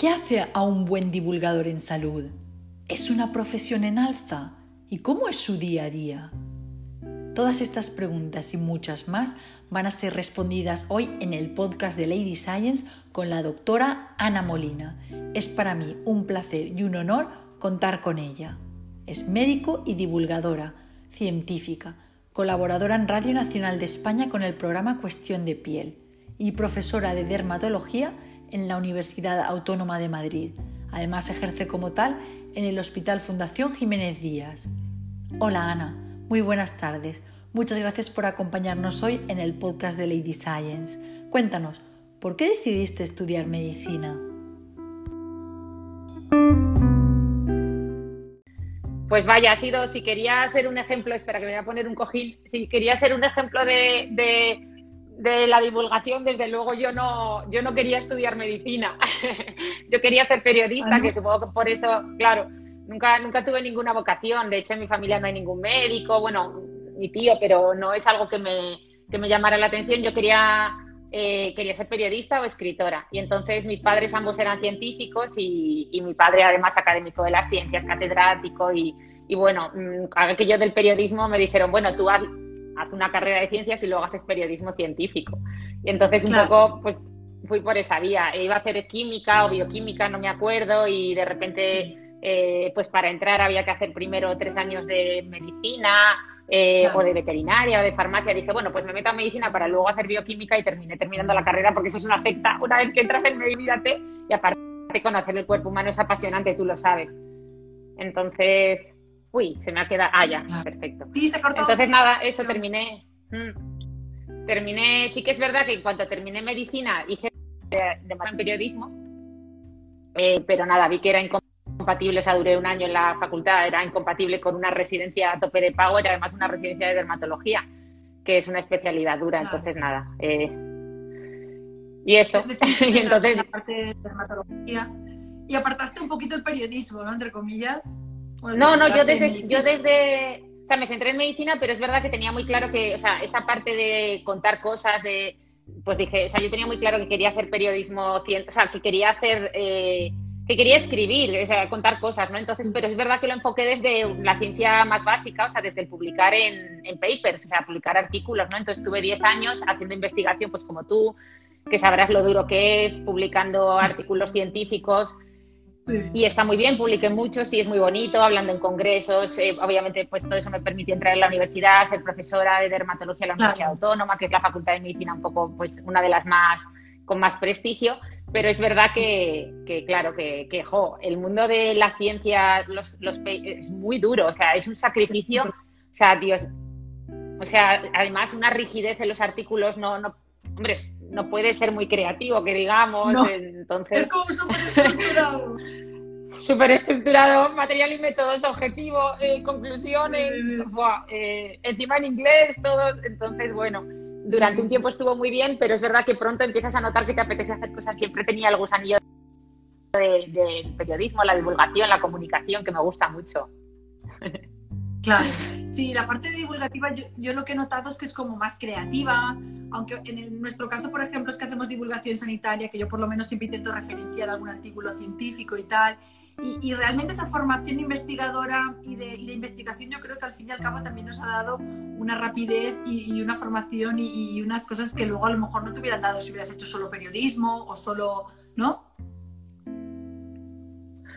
¿Qué hace a un buen divulgador en salud? ¿Es una profesión en alza? ¿Y cómo es su día a día? Todas estas preguntas y muchas más van a ser respondidas hoy en el podcast de Lady Science con la doctora Ana Molina. Es para mí un placer y un honor contar con ella. Es médico y divulgadora, científica, colaboradora en Radio Nacional de España con el programa Cuestión de Piel y profesora de dermatología en la Universidad Autónoma de Madrid. Además ejerce como tal en el Hospital Fundación Jiménez Díaz. Hola Ana. Muy buenas tardes. Muchas gracias por acompañarnos hoy en el podcast de Lady Science. Cuéntanos, ¿por qué decidiste estudiar medicina? Pues vaya, ha sido, si quería ser un ejemplo, espera que me voy a poner un cojín, si quería ser un ejemplo de, la divulgación, desde luego yo no, yo no quería estudiar medicina, yo quería ser periodista, que supongo que por eso, claro, Nunca, nunca tuve ninguna vocación. De hecho, en mi familia no hay ningún médico. Bueno, mi tío, pero no es algo que me, que me llamara la atención. Yo quería, eh, quería ser periodista o escritora. Y entonces mis padres ambos eran científicos y, y mi padre además académico de las ciencias, catedrático. Y, y bueno, mm, aquello del periodismo me dijeron, bueno, tú haz, una carrera de ciencias y luego haces periodismo científico. Y entonces un poco, pues fui por esa vía. E iba a hacer química o bioquímica, no me acuerdo, y de repente eh, pues para entrar había que hacer primero tres años de medicina eh, o de veterinaria o de farmacia. Dije, bueno, pues me meto a medicina para luego hacer bioquímica y terminé terminando la carrera porque eso es una secta. Una vez que entras en medicina y aparte conocer el cuerpo humano es apasionante, tú lo sabes. Entonces, uy, se me ha quedado. Ah, ya, perfecto. Entonces, nada, eso terminé. Mm, terminé, sí que es verdad que en cuanto terminé medicina hice de, de en periodismo, eh, pero nada, vi que era incompatible incompatible, o sea, duré un año en la facultad, era incompatible con una residencia a tope de pago, era además una residencia de dermatología, que es una especialidad dura, entonces nada. Eh, y eso. y entonces... La parte de dermatología. Y apartaste un poquito el periodismo, ¿no? Entre comillas. No, no, yo desde, yo desde, o sea, me centré en medicina, pero es verdad que tenía muy claro que, o sea, esa parte de contar cosas, de, pues dije, o sea, yo tenía muy claro que quería hacer periodismo, o sea, que quería hacer eh, que quería escribir, o sea, contar cosas, ¿no? Entonces, pero es verdad que lo enfoqué desde la ciencia más básica, o sea, desde el publicar en, papers, o sea, publicar artículos, ¿no? Entonces tuve 10 años haciendo investigación, pues como tú, que sabrás lo duro que es, publicando artículos científicos. Y está muy bien, publiqué muchos y es muy bonito, hablando en congresos. Eh, obviamente, pues todo eso me permitió entrar en la universidad, ser profesora de dermatología en la Universidad Autónoma, que es la facultad de medicina un poco, pues una de las más con más prestigio, pero es verdad que, claro, que, que el mundo de la ciencia los, es muy duro, o sea, es un sacrificio, o sea, Dios, o sea, además una rigidez en los artículos no, no hombre, no puede ser muy creativo, que digamos, entonces... Es como súper estructurado. Súper estructurado, material y métodos, objetivo, eh, conclusiones, eh, encima en inglés, todo, entonces, bueno durante un tiempo estuvo muy bien, pero es verdad que pronto empiezas a notar que te apetece hacer cosas. Siempre tenía el gusanillo del de periodismo, la divulgación, la comunicación, que me gusta mucho. Claro, sí, la parte divulgativa yo, lo que he notado es que es como más creativa, aunque en, nuestro caso, por ejemplo, es que hacemos divulgación sanitaria, que yo por lo menos siempre intento referenciar algún artículo científico y tal, y, realmente esa formación investigadora y de, investigación yo creo que al fin y al cabo también nos ha dado una rapidez y, una formación y, unas cosas que luego a lo mejor no te hubieran dado si hubieras hecho solo periodismo o solo, ¿no?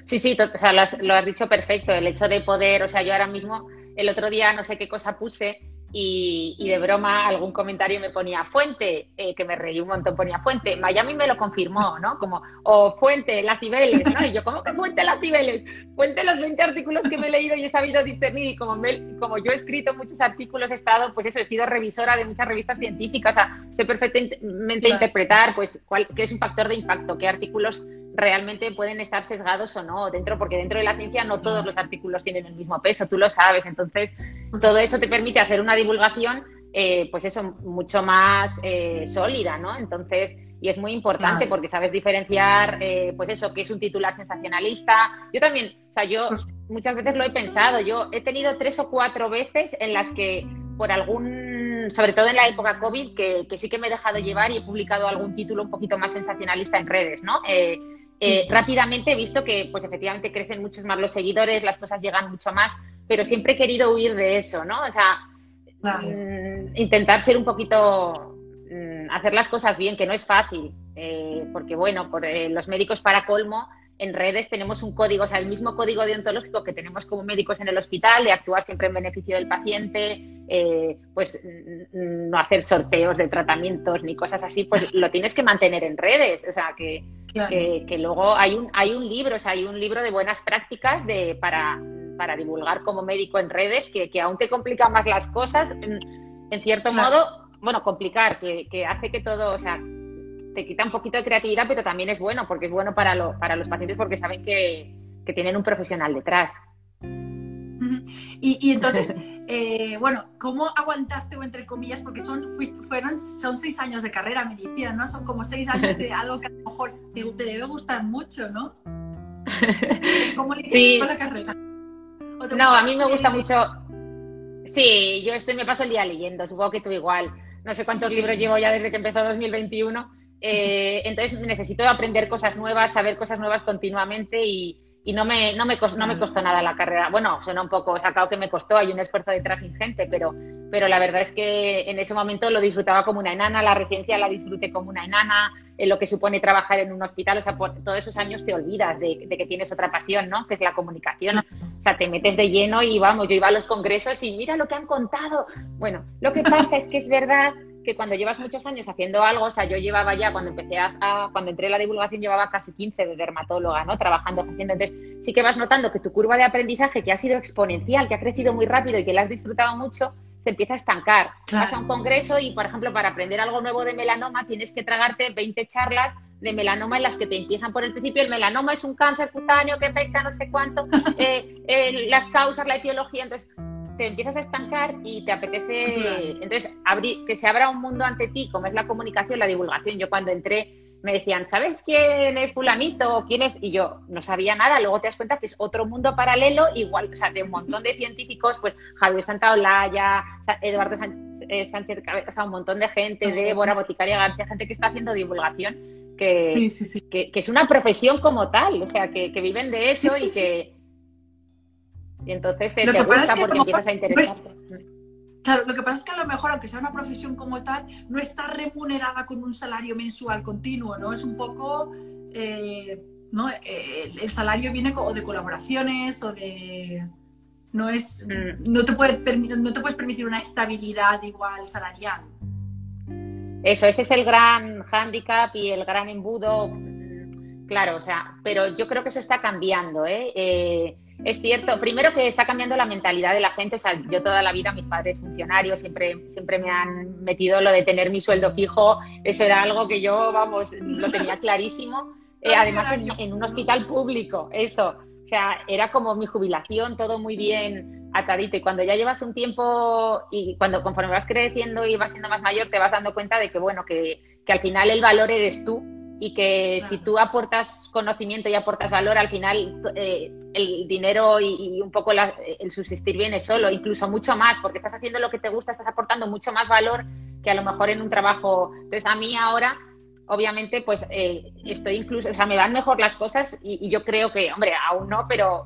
Sí, sí, lo, has, lo has dicho perfecto, el hecho de poder, o sea, yo ahora mismo, el otro día no sé qué cosa puse y, de broma algún comentario me ponía fuente, eh, que me reí un montón, ponía fuente, Miami me lo confirmó, ¿no? Como, o fuente, las Cibeles, ¿no? Y yo, ¿cómo que fuente las Cibeles? Fuente los 20 artículos que me he leído y he sabido discernir y como, como yo he escrito muchos artículos, he estado, pues eso, he sido revisora de muchas revistas científicas, o sea, sé perfectamente interpretar, pues, cuál, qué es un factor de impacto, qué artículos realmente pueden estar sesgados o no dentro, porque dentro de la ciencia no todos los artículos tienen el mismo peso, tú lo sabes. Entonces, todo eso te permite hacer una divulgación, eh, pues eso, mucho más eh, sólida, ¿no? Entonces, y es muy importante porque sabes diferenciar, eh, pues eso, que es un titular sensacionalista. Yo también, o sea, yo pues muchas veces lo he pensado, yo he tenido tres o cuatro veces en las que por algún, sobre todo en la época COVID, que, que sí que me he dejado llevar y he publicado algún título un poquito más sensacionalista en redes, ¿no? eh, rápidamente he visto que, pues efectivamente, crecen muchos más los seguidores, las cosas llegan mucho más, pero siempre he querido huir de eso, ¿no? O sea, mm, intentar ser un poquito, mm, hacer las cosas bien, que no es fácil, eh, porque bueno, por eh, los médicos para colmo en redes tenemos un código, o sea, el mismo código deontológico que tenemos como médicos en el hospital, de actuar siempre en beneficio del paciente, eh, pues no hacer sorteos de tratamientos ni cosas así, pues lo tienes que mantener en redes. O sea, que, que, luego hay un, hay un libro, o sea, hay un libro de buenas prácticas de, para, para divulgar como médico en redes, que, que aún te complica más las cosas, en, cierto modo, bueno, complicar, que, que hace que todo, o sea, te quita un poquito de creatividad, pero también es bueno, porque es bueno para, lo, para los pacientes porque saben que, tienen un profesional detrás. Y, entonces, eh, bueno, ¿cómo aguantaste, o entre comillas, porque son, fueron, son seis años de carrera medicina, ¿no? Son como seis años de algo que a lo mejor te, debe gustar mucho, ¿no? ¿Cómo le hiciste con la carrera? No, a mí me gusta mucho. Sí, yo estoy, me paso el día leyendo, supongo que tú igual. No sé cuántos libros llevo ya desde que empezó 2021 eh, entonces necesito aprender cosas nuevas, saber cosas nuevas continuamente y, no, me, no, me costó, no me costó nada la carrera. Bueno, suena un poco sacado que me costó, hay un esfuerzo detrás ingente, pero, pero la verdad es que en ese momento lo disfrutaba como una enana, la residencia la disfruté como una enana, en lo que supone trabajar en un hospital, o sea, por todos esos años te olvidas de, de, que tienes otra pasión, ¿no? Que es la comunicación. O sea, te metes de lleno y vamos, yo iba a los congresos y mira lo que han contado. Bueno, lo que pasa es que es verdad que cuando llevas muchos años haciendo algo, o sea, yo llevaba ya, cuando empecé a, cuando entré en la divulgación, llevaba casi 15 de dermatóloga, ¿no? Trabajando, haciendo. Entonces, sí que vas notando que tu curva de aprendizaje, que ha sido exponencial, que ha crecido muy rápido y que la has disfrutado mucho, se empieza a estancar. Vas a un congreso y, por ejemplo, para aprender algo nuevo de melanoma, tienes que tragarte 20 charlas de melanoma en las que te empiezan por el principio. El melanoma es un cáncer cutáneo que afecta no sé cuánto, eh, eh, las causas, la etiología. Entonces, te empiezas a estancar y te apetece, entonces, abrir, que se abra un mundo ante ti, como es la comunicación, la divulgación. Yo cuando entré me decían, ¿sabes quién es fulanito? ¿Quién es? Y yo no sabía nada, luego te das cuenta que es otro mundo paralelo, igual, o sea, de un montón de científicos, pues Javier Santaolalla, Eduardo eh, Sánchez, o sea, un montón de gente, Débora, Boticaria García, gente que está haciendo divulgación, que, que, es una profesión como tal, o sea, que, que viven de eso y que y entonces te, gusta porque empiezas a interesarte. claro, lo que pasa es que a lo mejor, aunque sea una profesión como tal, no está remunerada con un salario mensual continuo, ¿no? Es un poco, eh, ¿no? el, salario viene o de colaboraciones o de... No es... Mm. No, te puede no te puedes permitir una estabilidad igual salarial. Eso, ese es el gran hándicap y el gran embudo. Claro, o sea, pero yo creo que eso está cambiando, ¿eh? eh es cierto, primero que está cambiando la mentalidad de la gente, o sea, yo toda la vida, mis padres funcionarios, siempre, siempre me han metido lo de tener mi sueldo fijo, eso era algo que yo, vamos, lo tenía clarísimo, eh, además en, un hospital público, eso, o sea, era como mi jubilación, todo muy bien atadito, y cuando ya llevas un tiempo y cuando conforme vas creciendo y vas siendo más mayor, te vas dando cuenta de que, bueno, que, que al final el valor eres tú, y que si tú aportas conocimiento y aportas valor, al final eh, el dinero y, un poco el subsistir viene solo, incluso mucho más, porque estás haciendo lo que te gusta, estás aportando mucho más valor que a lo mejor en un trabajo. Entonces, a mí ahora, obviamente, pues eh, estoy incluso, o sea, me van mejor las cosas y, yo creo que, hombre, aún no, pero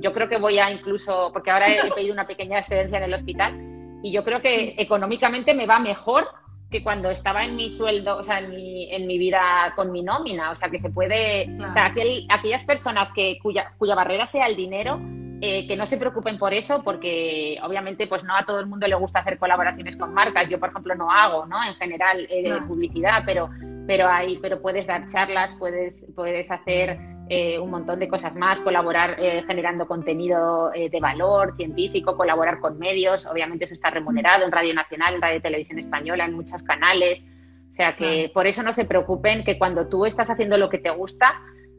yo creo que voy a incluso, porque ahora he pedido una pequeña excedencia en el hospital y yo creo que económicamente me va mejor que cuando estaba en mi sueldo, o sea, en mi, en mi vida con mi nómina. O sea, que se puede. O sea, aquellas personas que, cuya, cuya barrera sea el dinero, eh, que no se preocupen por eso, porque obviamente, pues no a todo el mundo le gusta hacer colaboraciones con marcas. Yo, por ejemplo, no hago, ¿no? En general, eh, publicidad, pero, pero, hay, pero puedes dar charlas, puedes, puedes hacer eh, un montón de cosas más, colaborar eh, generando contenido de valor científico, colaborar con medios, obviamente eso está remunerado en Radio Nacional, en Radio Televisión Española, en muchos canales, o sea que por eso no se preocupen que cuando tú estás haciendo lo que te gusta,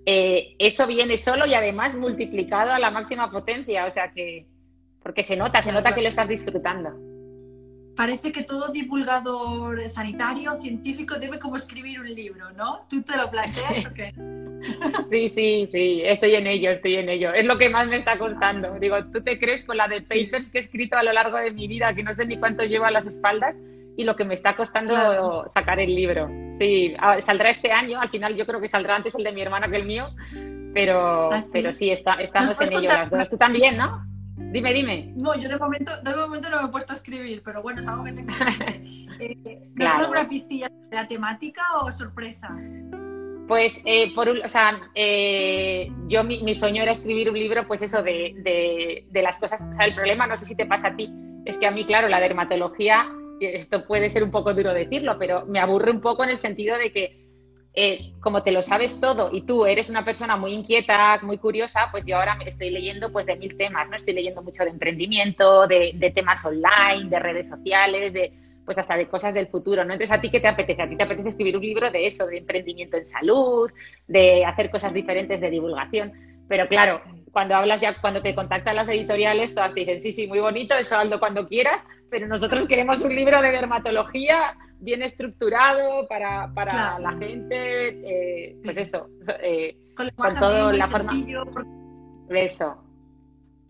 eso viene solo y además multiplicado a la máxima potencia, o sea que, porque se nota, se nota que lo estás disfrutando parece que todo divulgador sanitario, científico, debe como escribir un libro, ¿no? ¿Tú te lo planteas o qué? Sí, sí, sí, estoy en ello, estoy en ello. Es lo que más me está costando. Digo, ¿tú te crees con la de papers que he escrito a lo largo de mi vida, que no sé ni cuánto llevo a las espaldas? Y lo que me está costando sacar el libro. Sí, saldrá este año, al final yo creo que saldrá antes el de mi hermana que el mío, pero, ¿Ah, pero sí, está, estamos en ello las dos. Tú también, ¿no? Dime, dime. No, yo de momento, de momento no me he puesto a escribir, pero bueno, es algo que tengo que eh, claro. alguna pistilla de la temática o sorpresa? Pues, eh, por o sea, eh, yo mi, sueño era escribir un libro, pues eso, de, de, de, las cosas, o sea, el problema, no sé si te pasa a ti, es que a mí, claro, la dermatología, esto puede ser un poco duro decirlo, pero me aburre un poco en el sentido de que eh, como te lo sabes todo y tú eres una persona muy inquieta, muy curiosa, pues yo ahora estoy leyendo pues de mil temas, ¿no? Estoy leyendo mucho de emprendimiento, de, temas online, de redes sociales, de pues hasta de cosas del futuro, ¿no? Entonces, ¿a ti qué te apetece? A ti te apetece escribir un libro de eso, de emprendimiento en salud, de hacer cosas diferentes de divulgación. Pero claro, cuando hablas ya, cuando te contactan las editoriales, todas te dicen, sí, sí, muy bonito, eso Aldo cuando quieras, pero nosotros queremos un libro de dermatología bien estructurado para, para la gente, eh, pues eso, eh, con, todo la forma... Porque... Eso.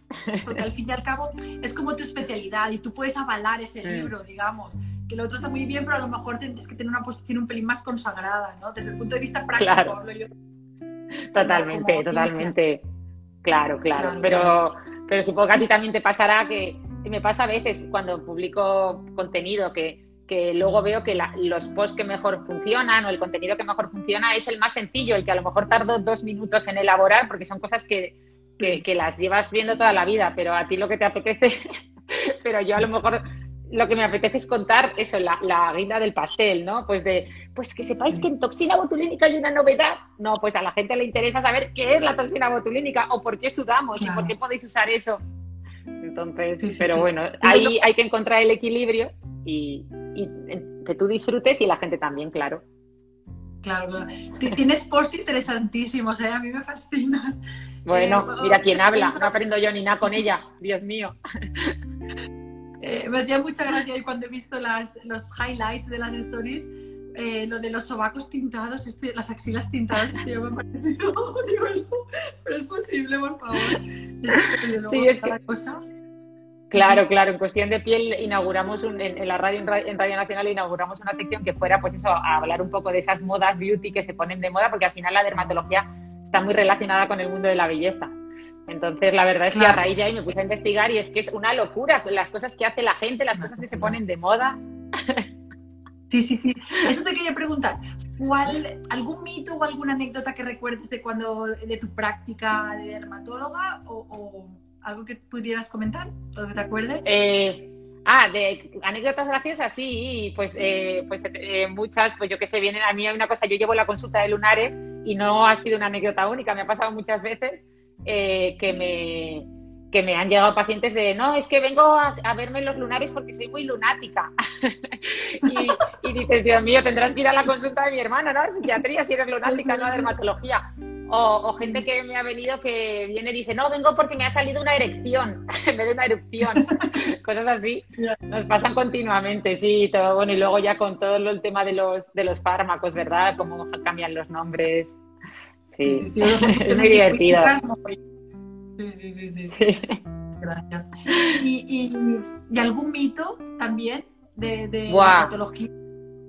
Porque al fin y al cabo es como tu especialidad y tú puedes avalar ese libro, digamos. Que el otro está muy bien, pero a lo mejor tienes que tener una posición un pelín más consagrada, ¿no? Desde el punto de vista práctico hablo yo. Totalmente, totalmente. Claro, claro. pero, pero supongo que a ti también te pasará que, me pasa a veces cuando publico contenido que, que luego veo que los posts que mejor funcionan o el contenido que mejor funciona es el más sencillo, el que a lo mejor tardo dos minutos en elaborar porque son cosas que, que las llevas viendo toda la vida, pero a ti lo que te apetece, pero yo a lo mejor lo que me apetece es contar eso, la, la, guinda del pastel, ¿no? Pues de, pues que sepáis que en toxina botulínica hay una novedad. No, pues a la gente le interesa saber qué es la toxina botulínica o por qué sudamos y por qué podéis usar eso. Entonces, pero bueno, ahí hay que encontrar el equilibrio y, que tú disfrutes y la gente también, claro. Claro, Tienes post interesantísimos, ¿eh? A mí me fascina. Bueno, eh, mira quién habla. No aprendo yo ni nada con ella. Dios mío. Eh, me hacía mucha gracia cuando he visto las, los highlights de las stories, eh, lo de los sobacos tintados, las axilas tintadas, esto ya me ha parecido, digo esto, pero es posible, por favor. sí, es que... Cosa. Claro, claro. En cuestión de piel inauguramos en, la radio, en Radio Nacional inauguramos una sección que fuera, pues eso, a hablar un poco de esas modas beauty que se ponen de moda, porque al final la dermatología está muy relacionada con el mundo de la belleza. Entonces, la verdad es que a raíz de ahí me puse a investigar y es que es una locura las cosas que hace la gente, las cosas que se ponen de moda. Sí, sí, sí. Eso te quería preguntar. ¿Cuál, ¿Algún mito o alguna anécdota que recuerdes de cuando de tu práctica de dermatóloga o, algo que pudieras comentar o que te acuerdes? Eh, ah, de anécdotas graciosas, sí, pues, eh, pues eh, muchas, pues yo que sé, vienen a mí hay una cosa, yo llevo la consulta de lunares y no ha sido una anécdota única, me ha pasado muchas veces eh, que, me, que me han llegado pacientes de, no, es que vengo a, verme los lunares porque soy muy lunática. y, dices, Dios mío, tendrás que ir a la consulta de mi hermana, ¿no? Psiquiatría si eres lunática, no a dermatología. O, gente que me ha venido que viene y dice, no, vengo porque me ha salido una erección en vez de una erupción. Cosas así nos pasan continuamente, sí, todo bueno. Y luego ya con todo el tema de los, de los fármacos, ¿verdad? Cómo cambian los nombres. Sí, sí, es muy divertido. Sí, sí, sí, sí. Gracias. ¿Y, y, algún mito también de, de patología?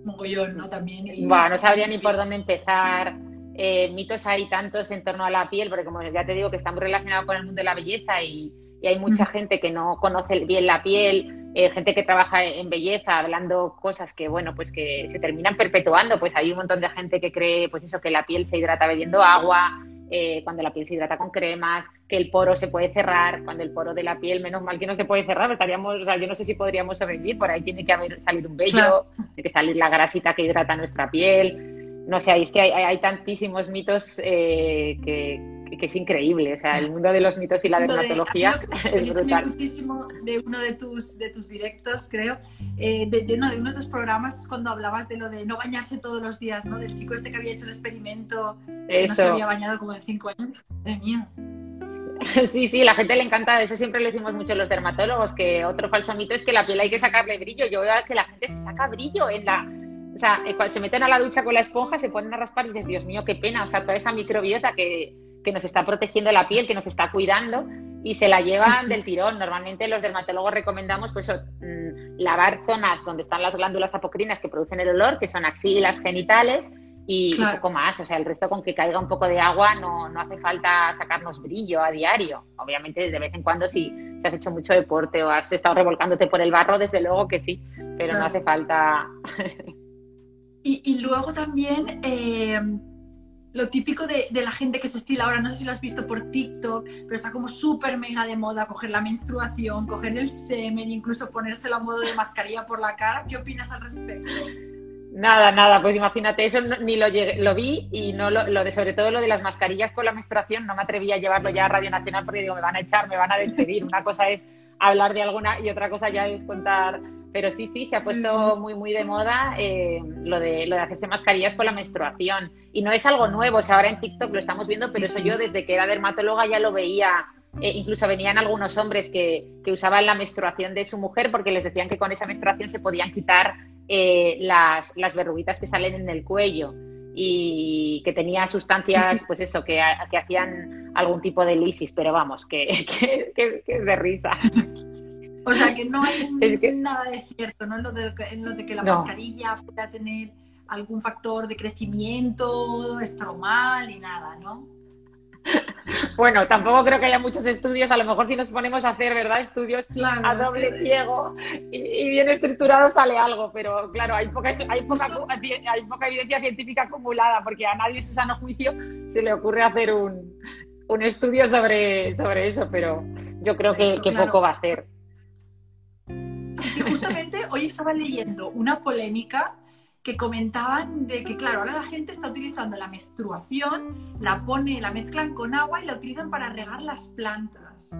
Mogollón, ¿no? También. no sabría ni por dónde empezar. Eh, mitos hay tantos en torno a la piel, porque como ya te digo que está muy relacionado con el mundo de la belleza y, y hay mucha gente que no conoce bien la piel eh, gente que trabaja en belleza hablando cosas que, bueno, pues que se terminan perpetuando, pues hay un montón de gente que cree, pues eso, que la piel se hidrata bebiendo agua, eh, cuando la piel se hidrata con cremas, que el poro se puede cerrar, cuando el poro de la piel, menos mal que no se puede cerrar, estaríamos, o sea, yo no sé si podríamos sobrevivir, por ahí tiene que haber, salir un vello, tiene que salir la grasita que hidrata nuestra piel, no sé, es que hay, tantísimos mitos eh, que, que es increíble. O sea, el mundo de los mitos y la dermatología es brutal. muchísimo de uno de tus, de tus directos, creo, eh, de, uno de tus programas, cuando hablabas de lo de no bañarse todos los días, ¿no? Del chico este que había hecho el experimento, que no se había bañado como de cinco años. Madre mía. Sí, sí, la gente le encanta, eso siempre le decimos mucho a los dermatólogos, que otro falso mito es que la piel hay que sacarle brillo. Yo veo que la gente se saca brillo en la... O sea, eh, cuando se meten a la ducha con la esponja, se ponen a raspar y dices, Dios mío, qué pena, o sea, toda esa microbiota que, que nos está protegiendo la piel, que nos está cuidando, y se la llevan del tirón. Normalmente los dermatólogos recomendamos pues, mm, lavar zonas donde están las glándulas apocrinas que producen el olor, que son axilas, genitales y, poco más. O sea, el resto con que caiga un poco de agua no, no hace falta sacarnos brillo a diario. Obviamente de vez en cuando si, si has hecho mucho deporte o has estado revolcándote por el barro, desde luego que sí, pero no hace falta... y, y, luego también... Eh lo típico de, la gente que se estila ahora, no sé si lo has visto por TikTok, pero está como súper mega de moda coger la menstruación, coger el semen, incluso ponérselo a modo de mascarilla por la cara. ¿Qué opinas al respecto? Nada, nada, pues imagínate, eso ni lo, lo vi y no lo, de, sobre todo lo de las mascarillas por la menstruación, no me atreví a llevarlo ya a Radio Nacional porque digo, me van a echar, me van a despedir. Una cosa es hablar de alguna y otra cosa ya es contar pero sí, sí, se ha puesto muy, muy de moda eh, lo, de, lo de hacerse mascarillas por la menstruación. Y no es algo nuevo, o sea, ahora en TikTok lo estamos viendo, pero eso yo desde que era dermatóloga ya lo veía. Eh, incluso venían algunos hombres que, que, usaban la menstruación de su mujer porque les decían que con esa menstruación se podían quitar eh, las, las verruguitas que salen en el cuello y que tenía sustancias, pues eso, que, que hacían algún tipo de lisis, pero vamos, que, que, que es de risa. O sea que no hay nada de cierto, ¿no? En lo de, lo de que la mascarilla pueda tener algún factor de crecimiento estromal y nada, ¿no? Bueno, tampoco creo que haya muchos estudios, a lo mejor si nos ponemos a hacer, ¿verdad? Estudios a doble ciego y, bien estructurado sale algo, pero claro, hay poca, hay, poca, hay poca evidencia científica acumulada porque a nadie su sano juicio se le ocurre hacer un, un estudio sobre, sobre eso, pero yo creo que, que poco va a hacer. Sí, justamente hoy estaba leyendo una polémica que comentaban de que, claro, ahora la gente está utilizando la menstruación, la pone, la mezclan con agua y la utilizan para regar las plantas.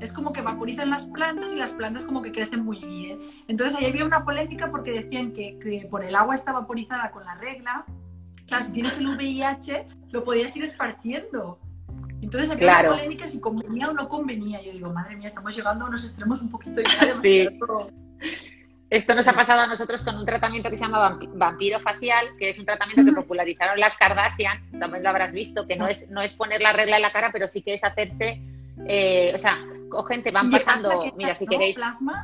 Es como que vaporizan las plantas y las plantas como que crecen muy bien. Entonces ahí había una polémica porque decían que, que por el agua está vaporizada con la regla. Claro, si tienes el VIH, lo podías ir esparciendo. Entonces había una polémica si convenía o no convenía. Yo digo, madre mía, estamos llegando a unos extremos un poquito sí. Esto nos ha pasado a nosotros con un tratamiento que se llama vampiro facial, que es un tratamiento que popularizaron las Kardashian, también lo habrás visto, que no es, no es poner la regla en la cara, pero sí que es hacerse, eh, o sea, cogen, te van pasando, mira, si queréis... ¿Plasma?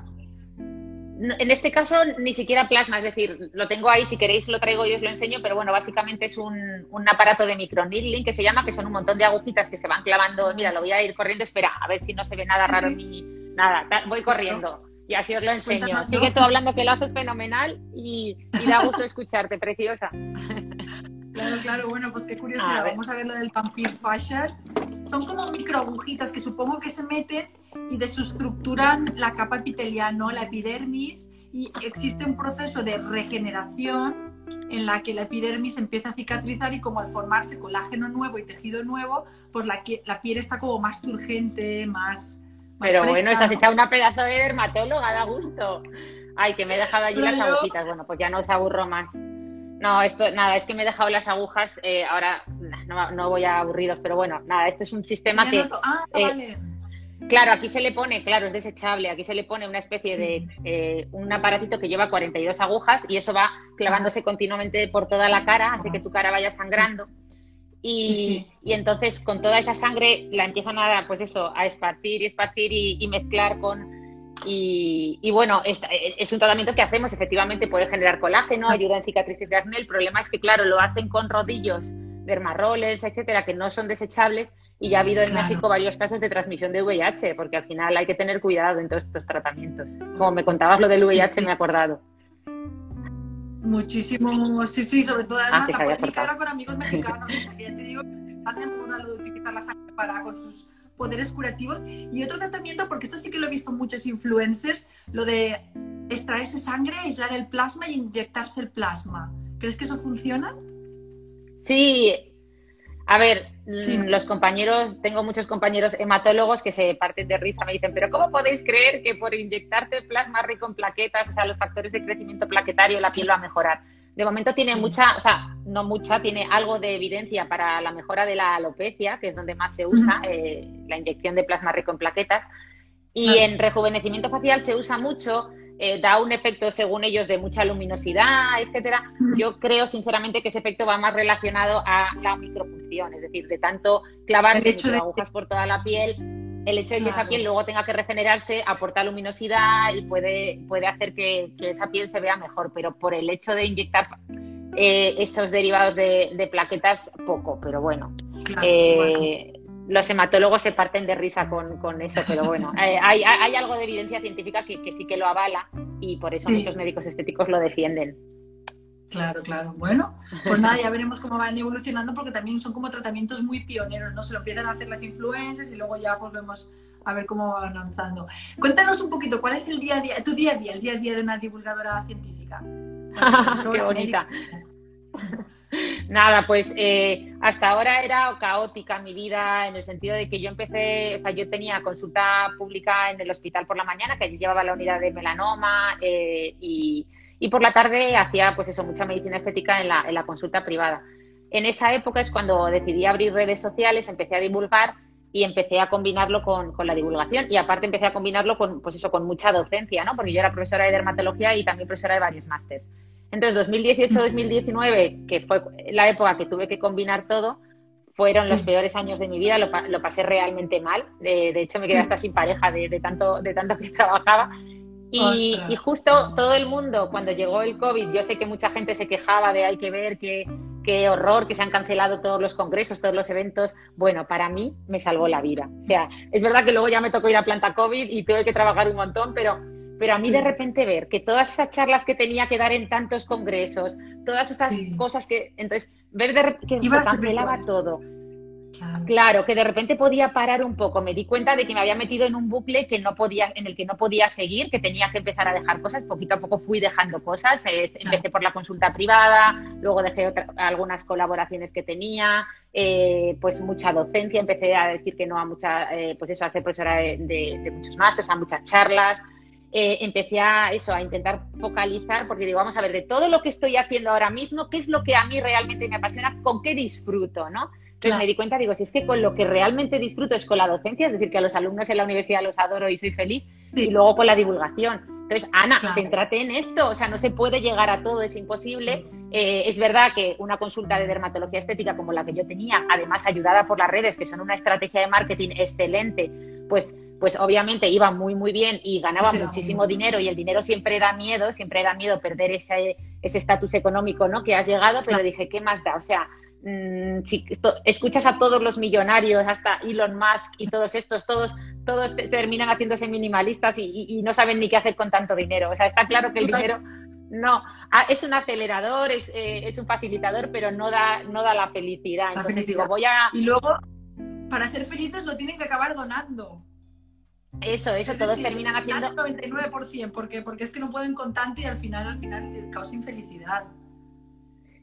En este caso ni siquiera plasma, es decir, lo tengo ahí, si queréis lo traigo y os lo enseño, pero bueno, básicamente es un, un aparato de microneedling que se llama, que son un montón de agujitas que se van clavando, mira, lo voy a ir corriendo, espera, a ver si no se ve nada raro ni nada, voy corriendo y así os lo enseño. Sigue tú hablando que lo haces fenomenal y, da gusto escucharte, preciosa. Claro, claro, bueno, pues qué curiosidad. Vamos a ver lo del Vampire Fasher. Son como microagujitas que supongo que se meten y desestructuran la capa epiteliana, la epidermis, y existe un proceso de regeneración en la que la epidermis empieza a cicatrizar y como al formarse colágeno nuevo y tejido nuevo, pues la, la piel está como más turgente, más, pero bueno, estás hecha una pedazo de dermatóloga, da gusto. Ay, que me he dejado allí las agujitas. Bueno, pues ya no os aburro más. No, esto, nada, es que me he dejado las agujas. Eh, ahora no, voy a aburriros, pero bueno, nada, esto es un sistema que. Ah, eh, claro, aquí se le pone, claro, es desechable. Aquí se le pone una especie de. Eh, un aparatito que lleva 42 agujas y eso va clavándose continuamente por toda la cara, hace que tu cara vaya sangrando. Y, entonces con toda esa sangre la empiezan a, pues eso, a esparcir y esparcir y, mezclar con... Y, bueno, es, es, un tratamiento que hacemos, efectivamente puede generar colágeno, ah. ayuda en cicatrices de acné. El problema es que, claro, lo hacen con rodillos, dermaroles, etcétera, que no son desechables. Y ya ha habido en México varios casos de transmisión de VIH, porque al final hay que tener cuidado en todos estos tratamientos. Como me contabas lo del VIH, me he acordado. Muchísimo, sí, sí, sobre todo además ah, la polémica era con amigos mexicanos, que ya te digo que están de moda lo de utilizar la sangre para con sus poderes curativos. Y otro tratamiento, porque esto sí que lo he visto en muchos influencers, lo de extraerse sangre, aislar el plasma y inyectarse el plasma. ¿Crees que eso funciona? Sí, a ver, mm, los compañeros, tengo muchos compañeros hematólogos que se parten de risa, me dicen, pero ¿cómo podéis creer que por inyectarte plasma rico en plaquetas, o sea, los factores de crecimiento plaquetario, la piel va a mejorar? De momento tiene mucha, o sea, no mucha, tiene algo de evidencia para la mejora de la alopecia, que es donde más se usa eh, la inyección de plasma rico en plaquetas. Y en rejuvenecimiento facial se usa mucho eh, da un efecto, según ellos, de mucha luminosidad, etcétera. Yo creo, sinceramente, que ese efecto va más relacionado a la microfunción, es decir, de tanto clavar agujas por toda la piel, el hecho de que esa piel luego tenga que regenerarse aporta luminosidad y puede, puede hacer que, esa piel se vea mejor, pero por el hecho de inyectar eh, esos derivados de, plaquetas, poco, pero bueno. Eh, los hematólogos se parten de risa con, eso, pero bueno, eh, hay, algo de evidencia científica que, sí que lo avala y por eso muchos médicos estéticos lo defienden. Claro, claro. Bueno, pues nada, ya veremos cómo van evolucionando porque también son como tratamientos muy pioneros, ¿no? Se lo empiezan a hacer las influencias y luego ya pues vemos a ver cómo van avanzando. Cuéntanos un poquito, ¿cuál es el día a día, tu día a día, el día a día de una divulgadora científica? Qué bonita. Nada, pues eh, hasta ahora era caótica mi vida en el sentido de que yo empecé, o sea, yo tenía consulta pública en el hospital por la mañana, que llevaba la unidad de melanoma eh, y y por la tarde hacía pues eso, mucha medicina estética en la, en la consulta privada. En esa época es cuando decidí abrir redes sociales, empecé a divulgar y empecé a combinarlo con, con, la divulgación y aparte empecé a combinarlo con, pues eso, con mucha docencia, ¿no? porque yo era profesora de dermatología y también profesora de varios másters. Entonces, 2018-2019, que fue la época que tuve que combinar todo, fueron los peores años de mi vida, lo, lo pasé realmente mal. De, de, hecho, me quedé hasta sin pareja de, de, tanto, de tanto que trabajaba. Y, justo todo el mundo, cuando llegó el COVID, yo sé que mucha gente se quejaba de hay que ver qué, qué horror, que se han cancelado todos los congresos, todos los eventos. Bueno, para mí me salvó la vida. O sea, es verdad que luego ya me tocó ir a planta COVID y tuve que trabajar un montón, pero, pero a mí de repente ver que todas esas charlas que tenía que dar en tantos congresos, todas esas cosas que, entonces, ver de, que se cancelaba todo Claro. que de repente podía parar un poco. Me di cuenta de que me había metido en un bucle que no podía, en el que no podía seguir, que tenía que empezar a dejar cosas. Poquito a poco fui dejando cosas. Eh, empecé por la consulta privada, luego dejé algunas colaboraciones que tenía, eh, pues mucha docencia. Empecé a decir que no a mucha, eh, pues eso, a ser profesora de, muchos másteres, a muchas charlas. Empecé a eso, a intentar focalizar, porque digo, vamos a ver, de todo lo que estoy haciendo ahora mismo, ¿qué es lo que a mí realmente me apasiona? ¿Con qué disfruto? ¿no? Entonces me di cuenta, digo, si es que con lo que realmente disfruto es con la docencia, es decir, que a los alumnos en la universidad los adoro y soy feliz, y luego con la divulgación. Entonces, Ana, céntrate en esto, o sea, no se puede llegar a todo, es imposible. Eh, es verdad que una consulta de dermatología estética como la que yo tenía, además ayudada por las redes, que son una estrategia de marketing excelente, pues pues obviamente iba muy, muy bien y ganaba muchísimo dinero y el dinero siempre da miedo, siempre da miedo perder ese estatus económico ¿no? que has llegado, pero dije, ¿qué más da? O sea, Mm, si escuchas a todos los millonarios, hasta Elon Musk y todos estos, todos, todos terminan haciéndose minimalistas y, no saben ni qué hacer con tanto dinero. O sea, está claro que el dinero no es un acelerador, es, eh, es un facilitador, pero no da, no da la felicidad. Entonces digo, voy a. Y luego, para ser felices, lo tienen que acabar donando. Eso, eso, todos terminan haciendo. 99%, porque, porque es que no pueden con tanto y al final, al final causa infelicidad.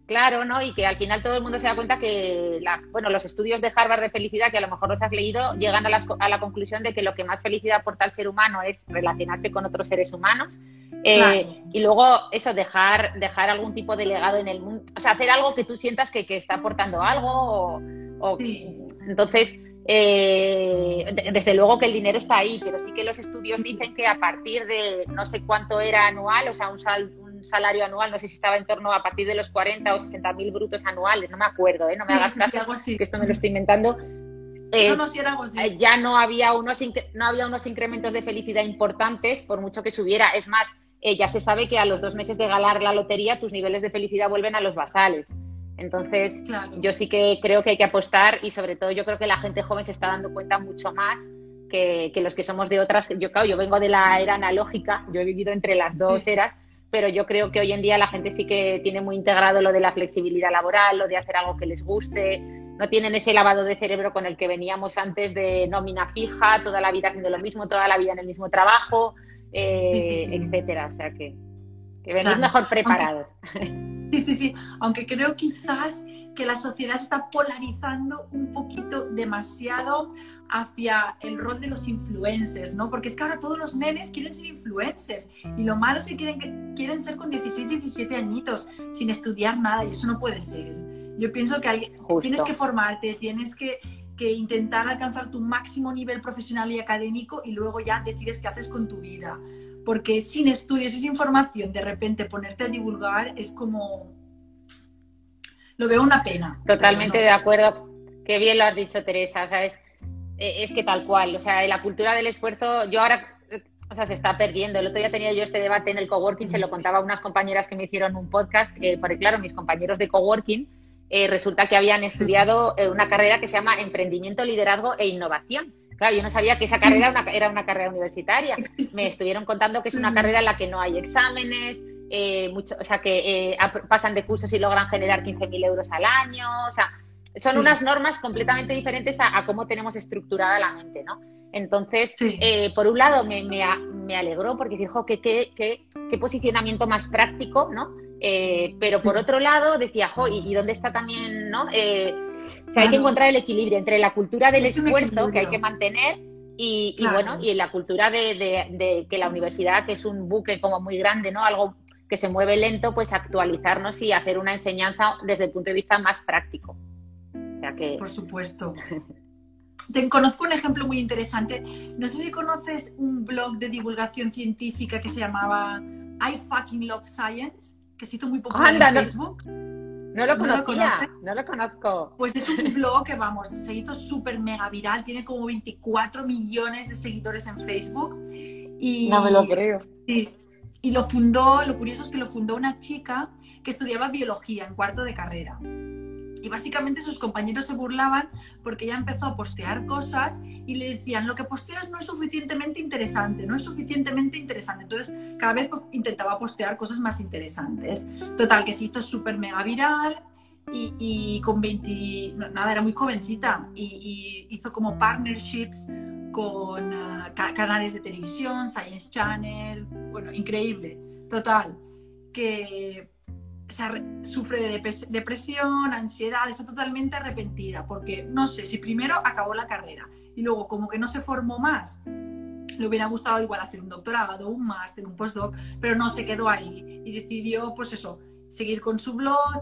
Claro, ¿no? Y que al final todo el mundo se da cuenta que, bueno, los estudios de Harvard de felicidad, que a lo mejor los has leído, llegan a, la conclusión de que lo que más felicidad aporta al ser humano es relacionarse con otros seres humanos. Eh, y luego eso, dejar, dejar algún tipo de legado en el mundo, o sea, hacer algo que tú sientas que, está aportando algo. O, Entonces, eh, desde luego que el dinero está ahí, pero sí que los estudios dicen que a partir de no sé cuánto era anual, o sea, un, sal, salario anual, no sé si estaba en torno a partir de los 40 o 60 mil brutos anuales, no me acuerdo, ¿eh? no me hagas caso, que esto me lo estoy inventando. Eh, no, si era algo así. Eh, ya no había, unos, no había unos incrementos de felicidad importantes, por mucho que subiera. Es más, ya se sabe que a los dos meses de ganar la lotería tus niveles de felicidad vuelven a los basales. Entonces, yo sí que creo que hay que apostar y sobre todo yo creo que la gente joven se está dando cuenta mucho más que, que los que somos de otras. Yo, claro, yo vengo de la era analógica, yo he vivido entre las dos eras pero yo creo que hoy en día la gente sí que tiene muy integrado lo de la flexibilidad laboral, lo de hacer algo que les guste, no tienen ese lavado de cerebro con el que veníamos antes de nómina fija, toda la vida haciendo lo mismo, toda la vida en el mismo trabajo, eh, etcétera. O sea que, que venís mejor preparados. sí, sí, sí. Aunque creo quizás que la sociedad está polarizando un poquito demasiado hacia el rol de los influencers, ¿no? Porque es que ahora todos los nenes quieren ser influencers y lo malo es que quieren, quieren ser con 16, 17 añitos sin estudiar nada y eso no puede ser. Yo pienso que tienes que formarte, tienes que, que intentar alcanzar tu máximo nivel profesional y académico y luego ya decides qué haces con tu vida. Porque sin estudios y sin información, de repente ponerte a divulgar es como... Lo veo una pena. Totalmente de acuerdo. Qué bien lo has dicho, Teresa. ¿sabes? eh, es que tal cual, o sea, la cultura del esfuerzo, yo ahora, o sea, se está perdiendo. El otro día tenía yo este debate en el coworking, se lo contaba a unas compañeras que me hicieron un podcast, que, porque claro, mis compañeros de coworking eh, resulta que habían estudiado eh, una carrera que se llama Emprendimiento, Liderazgo e Innovación. Claro, yo no sabía que esa carrera era una, carrera universitaria. Me estuvieron contando que es una carrera en la que no hay exámenes, eh, mucho, o sea, que pasan de cursos y logran generar 15.000 euros al año. O sea, son unas normas completamente diferentes a, cómo tenemos estructurada la mente, ¿no? Entonces, por un lado, me, me, alegró porque dijo que qué posicionamiento más práctico, ¿no? Eh, pero por otro lado decía, jo, ¿y, dónde está también, no? O sea, hay que encontrar el equilibrio entre la cultura del esfuerzo que hay que mantener y, bueno, y la cultura de, que la universidad, que es un buque como muy grande, ¿no? Algo que se mueve lento, pues actualizarnos y hacer una enseñanza desde el punto de vista más práctico. O sea que... Por supuesto. Te conozco un ejemplo muy interesante. No sé si conoces un blog de divulgación científica que se llamaba I Fucking Love Science que se hizo muy popular en Facebook. No, lo conocía, no lo, conozco. Pues es un blog que, vamos, se hizo súper mega viral, tiene como 24 millones de seguidores en Facebook. Y, no me lo creo. Sí, y lo fundó, lo curioso es que lo fundó una chica que estudiaba biología en cuarto de carrera. Y básicamente sus compañeros se burlaban porque ella empezó a postear cosas y le decían, lo que posteas no es suficientemente interesante, no es suficientemente interesante. Entonces, cada vez intentaba postear cosas más interesantes. Total, que se hizo súper mega viral y, con 20, nada, era muy jovencita y, hizo como partnerships con ah, canales de televisión, Science Channel, bueno, increíble. Total, que sufre de depresión, ansiedad, está totalmente arrepentida porque no sé si primero acabó la carrera y luego como que no se formó más. Le hubiera gustado igual hacer un doctorado, un máster, un postdoc, pero no se quedó ahí y decidió, pues eso, seguir con su blog,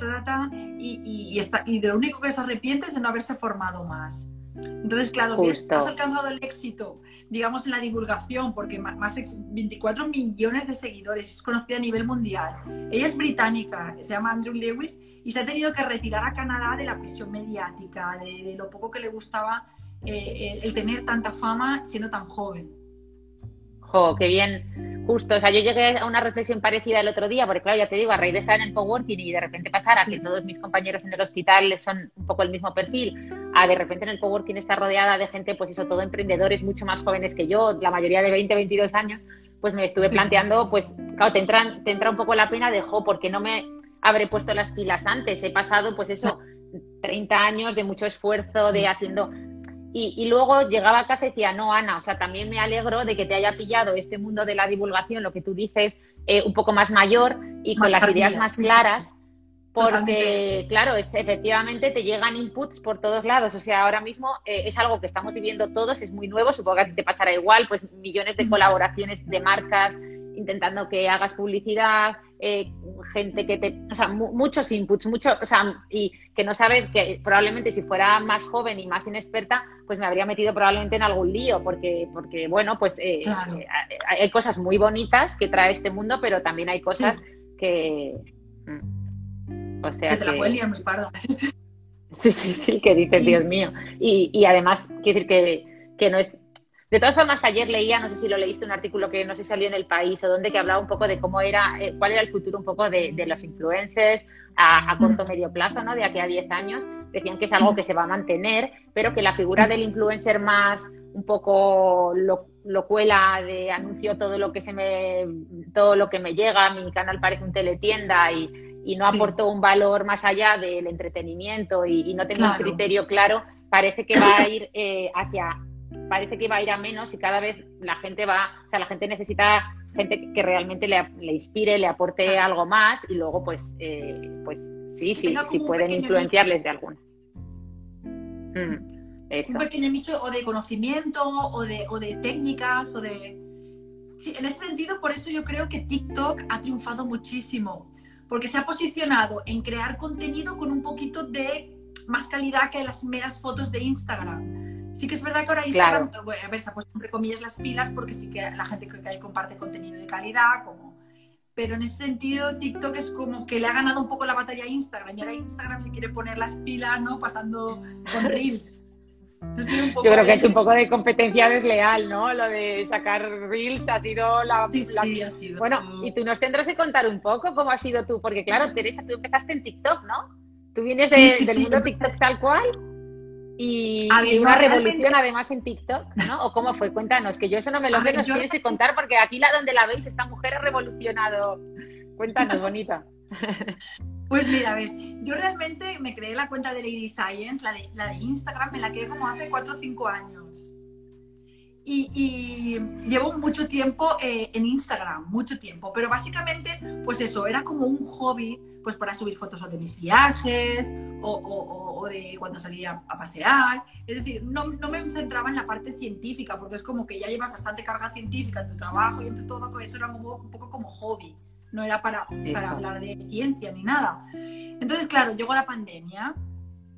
y, y, está, y de lo único que se arrepiente es de no haberse formado más. Entonces, claro, has alcanzado el éxito, digamos, en la divulgación, porque más de 24 millones de seguidores, es conocida a nivel mundial. Ella es británica, se llama Andrew Lewis, y se ha tenido que retirar a Canadá de la presión mediática, de, lo poco que le gustaba eh, el tener tanta fama siendo tan joven. Jo, qué bien, justo. O sea, yo llegué a una reflexión parecida el otro día, porque claro, ya te digo, a raíz de estar en el coworking y de repente pasar a que todos mis compañeros en el hospital son un poco el mismo perfil, a de repente en el coworking estar rodeada de gente, pues eso, todo emprendedores mucho más jóvenes que yo, la mayoría de 20, 22 años, pues me estuve planteando, pues claro, te, entran, te entra un poco la pena de, jo, ¿por qué no me habré puesto las pilas antes? He pasado, pues eso, 30 años de mucho esfuerzo, de haciendo y, luego llegaba a casa y decía, no, Ana, o sea, también me alegro de que te haya pillado este mundo de la divulgación, lo que tú dices, eh, un poco más mayor y con las ideas más claras, porque, claro, es, efectivamente te llegan inputs por todos lados. O sea, ahora mismo eh, es algo que estamos viviendo todos, es muy nuevo, supongo que a ti te pasará igual, pues millones de colaboraciones de marcas intentando que hagas publicidad, eh, gente que te, o sea, muchos inputs, mucho, o sea, y que no sabes que probablemente si fuera más joven y más inexperta, pues me habría metido probablemente en algún lío, porque, porque bueno, pues eh, eh, hay cosas muy bonitas que trae este mundo, pero también hay cosas que, mm, o sea, que te la pueden liar muy parda. Sí, sí, sí, que dices, Dios mío. Y, y además, quiero decir que, que no es de todas formas, ayer leía, no sé si lo leíste, un artículo que no sé si salió en el país o donde, que hablaba un poco de cómo era, eh, cuál era el futuro un poco de, los influencers a, corto o medio plazo, ¿no? De aquí a 10 años. Decían que es algo que se va a mantener, pero que la figura del influencer más un poco lo, cuela de anuncio todo lo que se me todo lo que me llega, mi canal parece un teletienda y, no aportó un valor más allá del entretenimiento y, no tengo un criterio claro, parece que va a ir eh, hacia parece que va a ir a menos y cada vez la gente va, o sea, la gente necesita gente que realmente le, inspire, le aporte algo más y luego pues, eh, pues sí, sí, sí pueden influenciarles de alguna. Mm, un pequeño nicho o de conocimiento o de, o de técnicas o de... Sí, en ese sentido, por eso yo creo que TikTok ha triunfado muchísimo, porque se ha posicionado en crear contenido con un poquito de más calidad que las meras fotos de Instagram. Sí que es verdad que ahora Instagram, a ver, se ha puesto entre comillas las pilas porque sí que la gente que ahí comparte contenido de calidad, como... Pero en ese sentido, TikTok es como que le ha ganado un poco la batalla a Instagram. Y ahora Instagram se quiere poner las pilas, ¿no? Pasando con Reels. Yo creo que ha hecho un poco de competencia desleal, ¿no? Lo de sacar reels ha sido la... Sí, ha sido. Bueno, y tú nos tendrás que contar un poco cómo ha sido tú, porque claro, Teresa, tú empezaste en TikTok, ¿no? Tú vienes del mundo TikTok tal cual y, una revolución además en TikTok, ¿no? ¿O cómo fue? Cuéntanos, que yo eso no me lo sé, nos tienes que contar porque aquí la donde la veis, esta mujer ha revolucionado. Cuéntanos, bonita. Pues mira, a ver, yo realmente me creé la cuenta de Lady Science, la de, la de Instagram, me la creé como hace 4 o 5 años. Y, llevo mucho tiempo eh, en Instagram, mucho tiempo, pero básicamente, pues eso, era como un hobby, pues para subir fotos de mis viajes o, de cuando salía a pasear. Es decir, no, no, me centraba en la parte científica, porque es como que ya llevas bastante carga científica en tu trabajo y en tu todo, eso era un poco como hobby no era para, para hablar de ciencia ni nada. Entonces, claro, llegó la pandemia,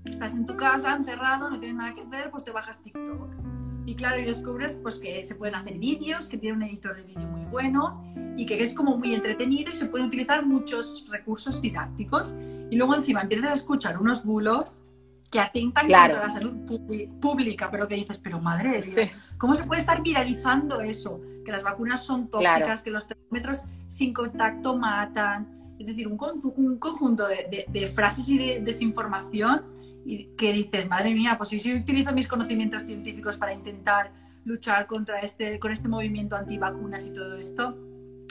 estás en tu casa, encerrado, no tienes nada que hacer, pues te bajas TikTok. Y claro, y descubres pues, que se pueden hacer vídeos, que tiene un editor de vídeo muy bueno y que es como muy entretenido y se pueden utilizar muchos recursos didácticos. Y luego encima empiezas a escuchar unos bulos que atentan contra la salud pública, pero que dices, pero madre de Dios, ¿cómo se puede estar viralizando eso? Que las vacunas son tóxicas, que los termómetros sin contacto matan. Es decir, un, conjunto de, frases y de desinformación y que dices, madre mía, pues si utilizo mis conocimientos científicos para intentar luchar contra este, con este movimiento antivacunas y todo esto.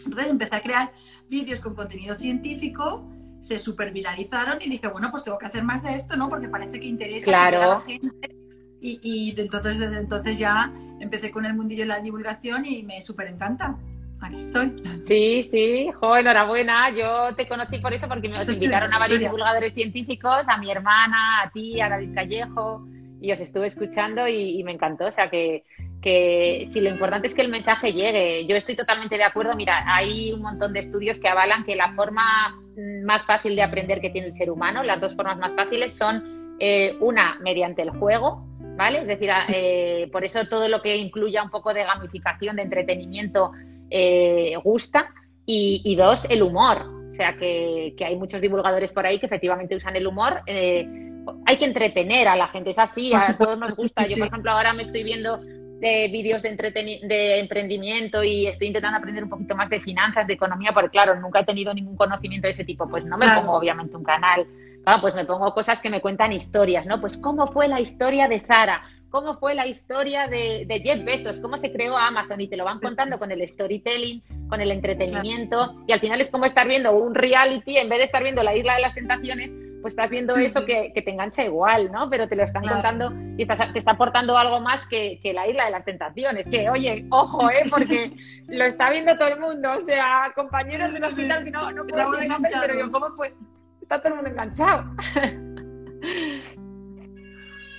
Entonces empecé a crear vídeos con contenido científico se superviralizaron y dije, bueno, pues tengo que hacer más de esto, ¿no? Porque parece que interesa a la gente. Y, y entonces, desde entonces ya empecé con el mundillo de la divulgación y me súper encanta. Aquí estoy. Sí, sí, jo, enhorabuena. Yo te conocí por eso porque me os invitaron a varios divulgadores científicos, a mi hermana, a ti, a David Callejo, y os estuve escuchando y, y me encantó. O sea que que si lo importante es que el mensaje llegue. Yo estoy totalmente de acuerdo. Mira, hay un montón de estudios que avalan que la forma más fácil de aprender que tiene el ser humano, las dos formas más fáciles son eh, una mediante el juego, ¿vale? Es decir, eh, por eso todo lo que incluya un poco de gamificación, de entretenimiento, eh, gusta. Y, dos, el humor. O sea, que, hay muchos divulgadores por ahí que efectivamente usan el humor. hay que entretener a la gente, es así, a todos nos gusta. Yo, por ejemplo, ahora me estoy viendo de vídeos de, de emprendimiento y estoy intentando aprender un poquito más de finanzas, de economía, porque claro, nunca he tenido ningún conocimiento de ese tipo, pues no me pongo obviamente un canal, claro, pues me pongo cosas que me cuentan historias, ¿no? Pues cómo fue la historia de Zara, cómo fue la historia de, de Jeff Bezos, cómo se creó Amazon y te lo van contando con el storytelling, con el entretenimiento y al final es como estar viendo un reality en vez de estar viendo la isla de las tentaciones pues estás viendo eso que, te engancha igual, ¿no? Pero te lo están contando y estás, te está aportando algo más que, la isla de las tentaciones. Que, oye, ojo, ¿eh? Porque lo está viendo todo el mundo. O sea, compañeros del hospital que no, no puedo decir pero yo, ¿cómo pues? Está todo el mundo enganchado.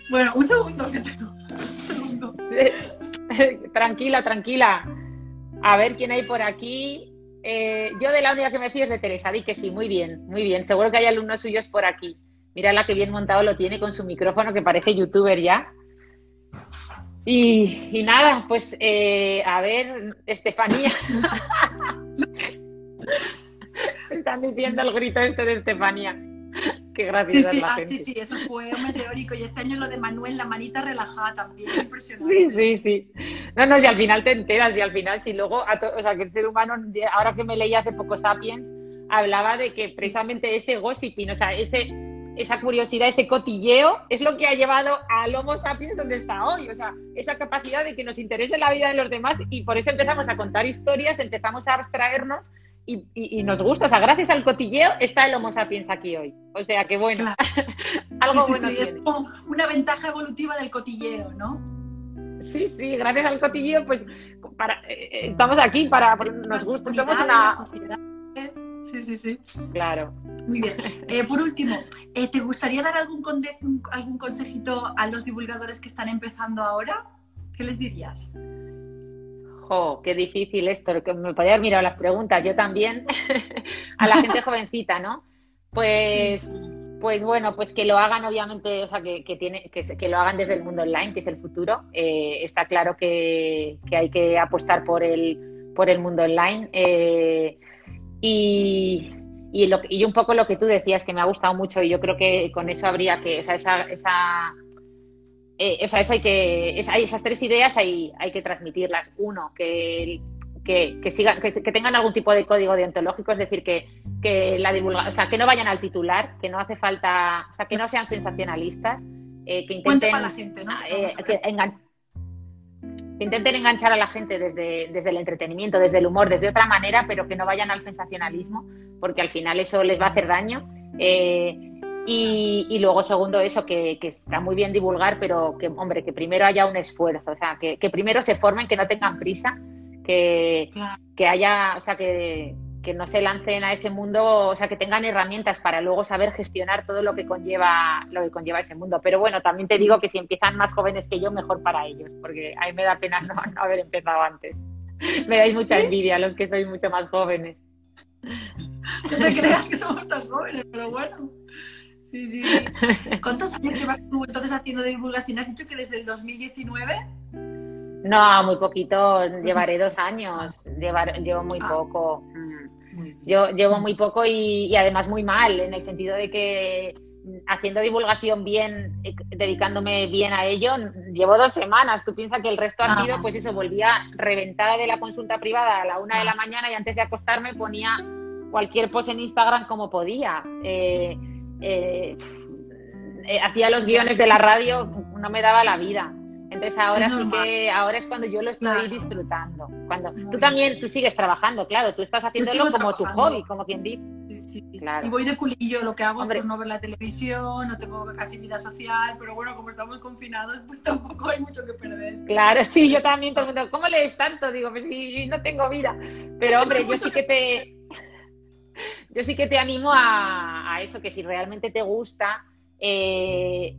Bueno, un segundo que tengo. Un segundo. tranquila, tranquila. A ver quién hay por aquí. Eh, yo de la única que me fío es de Teresa, di que sí, muy bien, muy bien. Seguro que hay alumnos suyos por aquí. Mira la que bien montado lo tiene con su micrófono, que parece youtuber ya. Y, nada, pues eh, a ver, Estefanía. Están diciendo el grito este de Estefanía. Qué graciosa sí, la ah, gente. Sí, sí, eso fue un meteórico. Y este año lo de Manuel, la manita relajada también, impresionante. Sí, sí, sí. No, no, si al final te enteras y al final, si luego, o sea, que el ser humano, ahora que me leí hace poco Sapiens, hablaba de que precisamente ese gossiping, o sea, ese, esa curiosidad, ese cotilleo, es lo que ha llevado al Homo sapiens donde está hoy. O sea, esa capacidad de que nos interese la vida de los demás y por eso empezamos a contar historias, empezamos a abstraernos y, nos gusta. O sea, gracias al cotilleo está el Homo sapiens aquí hoy. O sea, que bueno. Algo bueno. Sí, es como una ventaja evolutiva del cotilleo, ¿no? Sí, sí, gracias al cotilleo, pues para, eh, eh, estamos aquí para, nos gusta. Somos una. Sí, sí, sí. Claro. Muy bien. Eh, por último, ¿te gustaría dar algún, algún consejito a los divulgadores que están empezando ahora? ¿Qué les dirías? Qué difícil esto, que me podría haber mirado las preguntas, yo también, a la gente jovencita, ¿no? Pues, pues bueno, pues que lo hagan obviamente, o sea, que, tiene, que, lo hagan desde el mundo online, que es el futuro. Eh, está claro que, hay que apostar por el, por el mundo online. Eh, y, y, un poco lo que tú decías, que me ha gustado mucho, y yo creo que con eso habría que, o sea, esa eh, o sea, eso hay que, esas tres ideas hay, hay que transmitirlas. Uno, que, que, que, sigan, que, tengan algún tipo de código deontológico, es decir, que, que la divulga, o sea, que no vayan al titular, que no hace falta, o sea, que no sean sensacionalistas, eh, que intenten, la gente, ¿no? Eh, que, intenten enganchar a la gente desde, desde el entretenimiento, desde el humor, desde otra manera, pero que no vayan al sensacionalismo, porque al final eso les va a hacer daño. Eh, y, luego, segundo, eso, que, está muy bien divulgar, pero que, hombre, que primero haya un esfuerzo, o sea, que, primero se formen, que no tengan prisa, que, que haya, o sea, que, que no se lancen a ese mundo, o sea, que tengan herramientas para luego saber gestionar todo lo que conlleva, lo que conlleva ese mundo. Pero bueno, también te digo que si empiezan más jóvenes que yo, mejor para ellos, porque a mí me da pena no, haber empezado antes. Me dais mucha envidia a los que sois mucho más jóvenes. No te creas que somos tan jóvenes, pero bueno. Sí, sí. ¿Cuántos años llevas tú entonces haciendo divulgación? ¿Has dicho que desde el 2019? No, muy poquito. Llevaré dos años. llevo muy ah. poco. Yo llevo muy poco y, además muy mal, en el sentido de que haciendo divulgación bien, eh, dedicándome bien a ello, llevo dos semanas. Tú piensas que el resto ha sido, pues eso, volvía reventada de la consulta privada a la una de la mañana y antes de acostarme ponía cualquier post en Instagram como podía. Eh, eh, eh, hacía los guiones de la radio, no me daba la vida. Entonces ahora sí que, ahora es cuando yo lo estoy disfrutando. Cuando tú también, tú sigues trabajando, claro, tú estás haciéndolo como tu hobby, como quien dice. Sí, sí. Y voy de culillo, lo que hago es pues, no ver la televisión, no tengo casi vida social, pero bueno, como estamos confinados, pues tampoco hay mucho que perder. Claro, sí, yo también, todo el mundo, ¿cómo lees tanto? Digo, pues sí, no tengo vida. Pero hombre, yo sí que te yo sí que te animo a, eso, que si realmente te gusta, eh,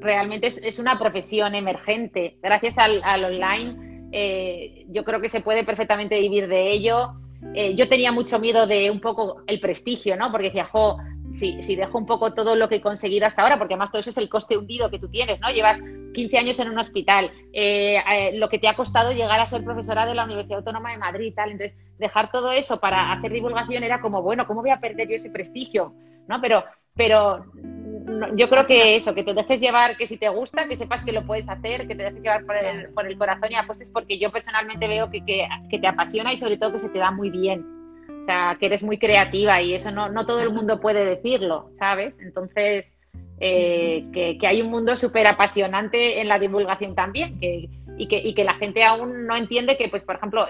realmente es, una profesión emergente. Gracias al, online, eh, yo creo que se puede perfectamente vivir de ello. Eh, yo tenía mucho miedo de un poco el prestigio, ¿no? Porque decía, jo, si, si, dejo un poco todo lo que he conseguido hasta ahora, porque además todo eso es el coste hundido que tú tienes, ¿no? Llevas 15 años en un hospital, eh, eh, lo que te ha costado llegar a ser profesora de la Universidad Autónoma de Madrid, tal. Entonces, dejar todo eso para hacer divulgación era como, bueno, ¿cómo voy a perder yo ese prestigio? ¿No? Pero, pero yo creo que eso, que te dejes llevar, que si te gusta, que sepas que lo puedes hacer, que te dejes llevar por el, por el corazón y apuestes, porque yo personalmente veo que, que, que te apasiona y sobre todo que se te da muy bien. O sea, que eres muy creativa y eso no, no todo el mundo puede decirlo, ¿sabes? Entonces, eh, que, hay un mundo súper apasionante en la divulgación también, que, y, que, y que la gente aún no entiende que, pues, por ejemplo,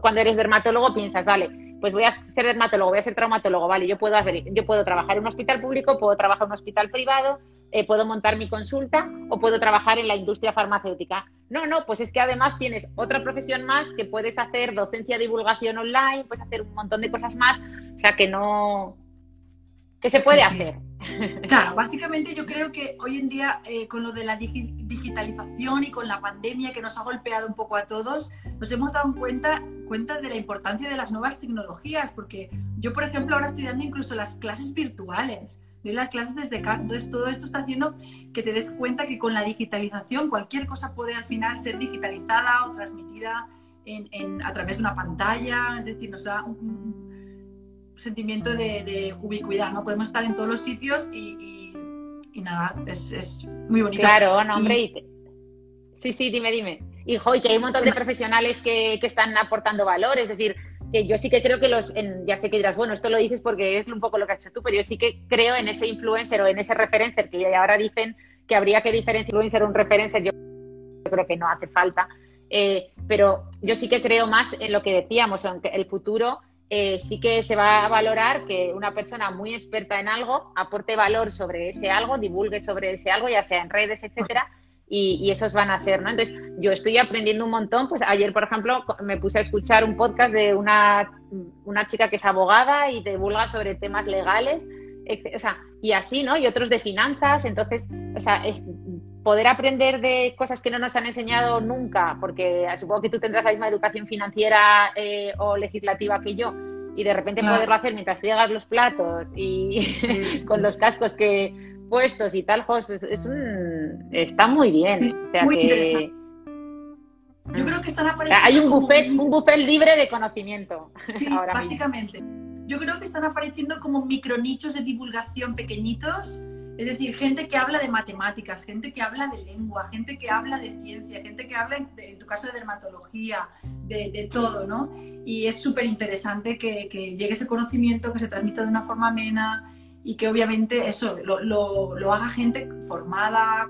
cuando eres dermatólogo piensas, vale, pues voy a ser dermatólogo, voy a ser traumatólogo, vale, yo puedo, hacer, yo puedo trabajar en un hospital público, puedo trabajar en un hospital privado, eh, puedo montar mi consulta o puedo trabajar en la industria farmacéutica. No, no, pues es que además tienes otra profesión más que puedes hacer docencia, divulgación online, puedes hacer un montón de cosas más, o sea que no, que se puede hacer. Claro, básicamente yo creo que hoy en día eh, con lo de la digitalización y con la pandemia que nos ha golpeado un poco a todos, nos hemos dado cuenta, cuenta de la importancia de las nuevas tecnologías, porque yo, por ejemplo, ahora estoy dando incluso las clases virtuales, de las clases desde casa. Entonces, todo esto está haciendo que te des cuenta que con la digitalización cualquier cosa puede al final ser digitalizada o transmitida en, a través de una pantalla, es decir, nos da un sentimiento de, ubicuidad, ¿no? Podemos estar en todos los sitios y, nada, es, muy bonito. Claro, no, hombre. Sí, sí, dime, dime. Y, que hay un montón de profesionales que, están aportando valor, es decir, que yo sí que creo que los, ya sé que dirás, bueno, esto lo dices porque es un poco lo que has hecho tú, pero yo sí que creo en ese influencer o en ese referencer que ahora dicen que habría que diferenciar influencer un referencer, yo creo que no hace falta, eh, pero yo sí que creo más en lo que decíamos, aunque el futuro eh, sí que se va a valorar que una persona muy experta en algo aporte valor sobre ese algo, divulgue sobre ese algo, ya sea en redes, etcétera, y, esos van a ser, ¿no? Entonces, yo estoy aprendiendo un montón. Pues ayer, por ejemplo, me puse a escuchar un podcast de una, una chica que es abogada y divulga sobre temas legales, o sea, y así, ¿no? Y otros de finanzas. Entonces, o sea, es poder aprender de cosas que no nos han enseñado nunca, porque supongo que tú tendrás la misma educación financiera eh, o legislativa que yo, y de repente poderlo hacer mientras friegas los platos y con los cascos que puestos y tal, pues es, un, está muy bien. o sea que, yo creo que están apareciendo. Hay un buffet, un buffet libre de conocimiento. ahora básicamente. Yo creo que están apareciendo como micronichos de divulgación pequeñitos Es decir, gente que habla de matemáticas, gente que habla de lengua, gente que habla de ciencia, gente que habla, en tu caso, de dermatología, de, todo, ¿no? Y es súper interesante que, llegue ese conocimiento, que se transmita de una forma amena y que obviamente eso lo, haga gente formada,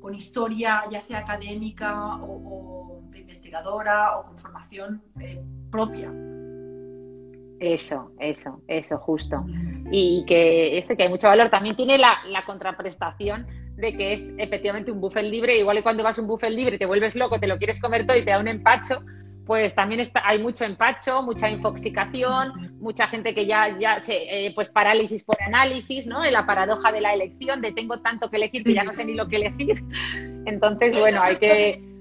con, historia, ya sea académica o, de investigadora o con formación eh, propia. Eso, eso, eso, justo. Y que ese que hay mucho valor. También tiene la, contraprestación de que es efectivamente un buffet libre. Igual que cuando vas a un buffet libre te vuelves loco, te lo quieres comer todo y te da un empacho, pues también está, hay mucho empacho, mucha infoxicación, mucha gente que ya, ya se, eh, pues parálisis por análisis, ¿no? La paradoja de la elección, de tengo tanto que elegir que ya no sé ni lo que elegir. Entonces, bueno, hay que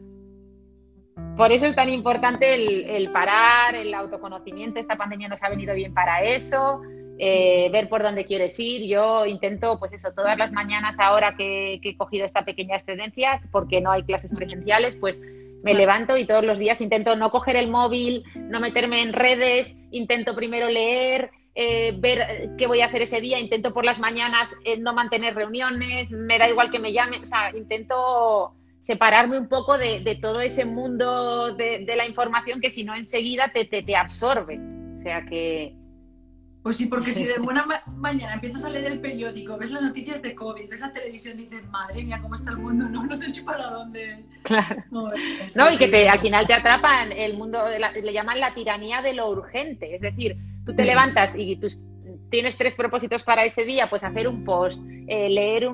por eso es tan importante el, parar, el autoconocimiento. Esta pandemia nos ha venido bien para eso, eh, ver por dónde quieres ir. Yo intento, pues eso, todas las mañanas ahora que, he cogido esta pequeña excedencia, porque no hay clases presenciales, pues me levanto y todos los días intento no coger el móvil, no meterme en redes, intento primero leer, eh, ver qué voy a hacer ese día, intento por las mañanas eh, no mantener reuniones, me da igual que me llame, o sea, intento separarme un poco de, todo ese mundo de, la información que si no enseguida te, te, absorbe. O sea que... Pues sí, porque si de buena mañana empiezas a leer el periódico, ves las noticias de COVID, ves la televisión, dices, madre mía, ¿cómo está el mundo? No, no sé ni para dónde. Claro. No, y que te, al final te atrapan el mundo, le llaman la tiranía de lo urgente. Es decir, tú te levantas y tus tienes tres propósitos para ese día, pues hacer un post, eh, leer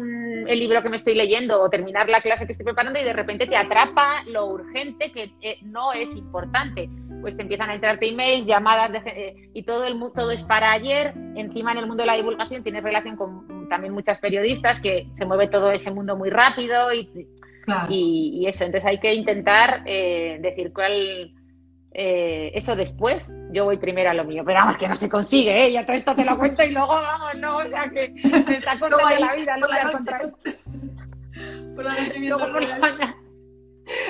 el libro que me estoy leyendo o terminar la clase que estoy preparando y de repente te atrapa lo urgente que eh, no es importante. Pues te empiezan a entrarte emails, llamadas eh, y todo, el, todo es para ayer. Encima en el mundo de la divulgación tienes relación con también muchas periodistas que se mueve todo ese mundo muy rápido y, y, eso. Entonces hay que intentar decir cuál eh, eso después, yo voy primero a lo mío, pero vamos, que no se consigue, ¿eh? Ya todo esto te lo cuento y luego vamos, no, o sea que se está cortando la vida luchar contra esto. Por la noche viendo por la mañana.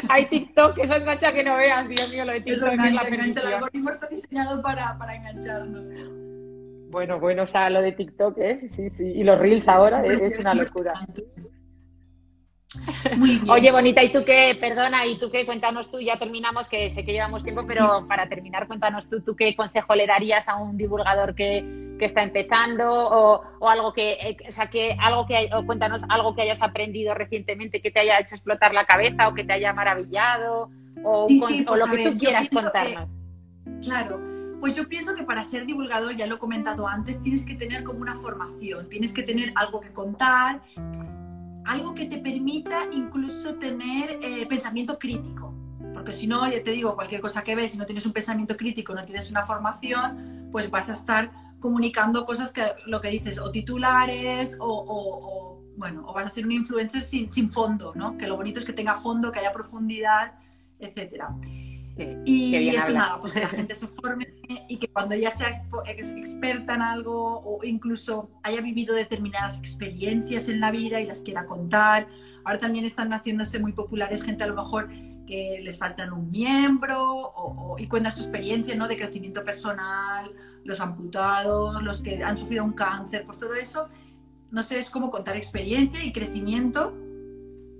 Hay TikTok, eso engancha que no veas, Dios mío, lo de TikTok eso engancha, es la engancha, el algoritmo está diseñado para, para engancharnos. Bueno, bueno, o sea, lo de TikTok es, sí, sí, y los Reels ahora es, es una locura. Oye, bonita, ¿y tú qué? Perdona, ¿y tú qué? Cuéntanos tú, ya terminamos, que sé que llevamos tiempo, pero para terminar, cuéntanos tú, ¿tú qué consejo le darías a un divulgador que, está empezando o, algo que, eh, o sea, que algo que, o cuéntanos algo que hayas aprendido recientemente que te haya hecho explotar la cabeza o que te haya maravillado o, pues lo que tú quieras contarnos. claro. Pues yo pienso que para ser divulgador, ya lo he comentado antes, tienes que tener como una formación, tienes que tener algo que contar, algo que te permita incluso tener eh, pensamiento crítico. Porque si no, ya te digo, cualquier cosa que ves, si no tienes un pensamiento crítico, no tienes una formación, pues vas a estar comunicando cosas que lo que dices, o titulares, o, bueno, o vas a ser un influencer sin, sin, fondo, ¿no? Que lo bonito es que tenga fondo, que haya profundidad, etcétera y eso nada, pues que la gente se forme y que cuando ya sea experta en algo o incluso haya vivido determinadas experiencias en la vida y las quiera contar. Ahora también están haciéndose muy populares gente a lo mejor que les faltan un miembro o, y cuentan su experiencia ¿no? de crecimiento personal, los amputados, los que han sufrido un cáncer, pues todo eso, no sé, es como contar experiencia y crecimiento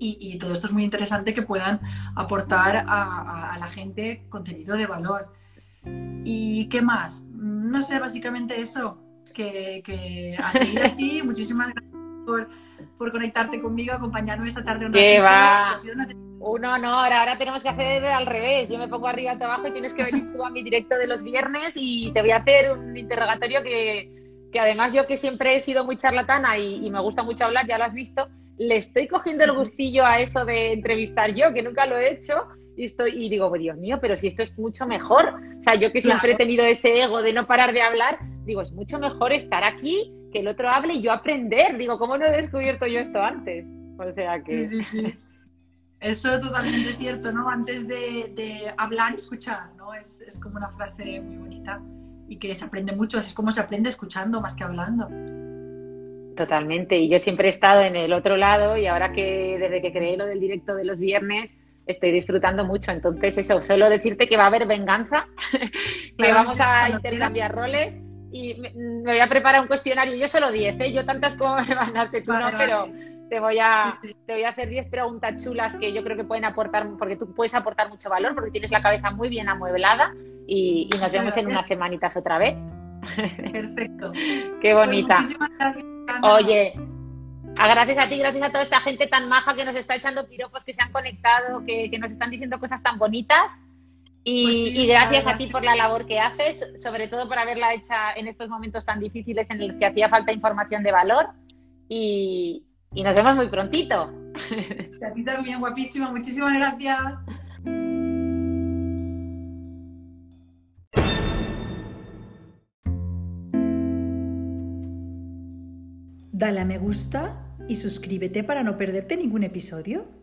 y, todo esto es muy interesante que puedan aportar a, la gente contenido de valor. ¿Y qué más? No sé, básicamente eso, que, que a seguir así. Muchísimas gracias por, por, conectarte conmigo, acompañarme esta tarde. Una ¿Qué va? Un honor, ahora tenemos que hacer al revés. Yo me pongo arriba y abajo y tienes que venir tú a mi directo de los viernes y te voy a hacer un interrogatorio que, que además yo que siempre he sido muy charlatana y, y me gusta mucho hablar, ya lo has visto, le estoy cogiendo el gustillo a eso de entrevistar yo, que nunca lo he hecho, y, estoy, y digo, Dios mío, pero si esto es mucho mejor. O sea, yo que siempre he tenido ese ego de no parar de hablar, digo, es mucho mejor estar aquí, que el otro hable y yo aprender. Digo, ¿cómo no he descubierto yo esto antes? O sea que... Sí, sí, sí. Eso es totalmente cierto, ¿no? Antes de, de hablar, escuchar, ¿no? Es, es como una frase muy bonita y que se aprende mucho, es como se aprende escuchando más que hablando. Totalmente. Y yo siempre he estado en el otro lado y ahora que desde que creé lo del directo de los viernes estoy disfrutando mucho. Entonces, eso, solo decirte que va a haber venganza, que vamos a intercambiar roles y me, voy a preparar un cuestionario. Yo solo 10, ¿eh? yo tantas como me mandaste tú, no, pero te voy a, te voy a hacer 10 preguntas chulas que yo creo que pueden aportar, porque tú puedes aportar mucho valor, porque tienes la cabeza muy bien amueblada y, nos vemos en unas semanitas otra vez. Perfecto. Qué bonita. Pues Oye, gracias a ti, gracias a toda esta gente tan maja que nos está echando piropos, que se han conectado, que, nos están diciendo cosas tan bonitas. Y, pues gracias a ti por la labor que haces, sobre todo por haberla hecha en estos momentos tan difíciles en los que hacía falta información de valor. Y, y nos vemos muy prontito. a ti también, guapísima. Muchísimas gracias. Dale a me gusta y suscríbete para no perderte ningún episodio.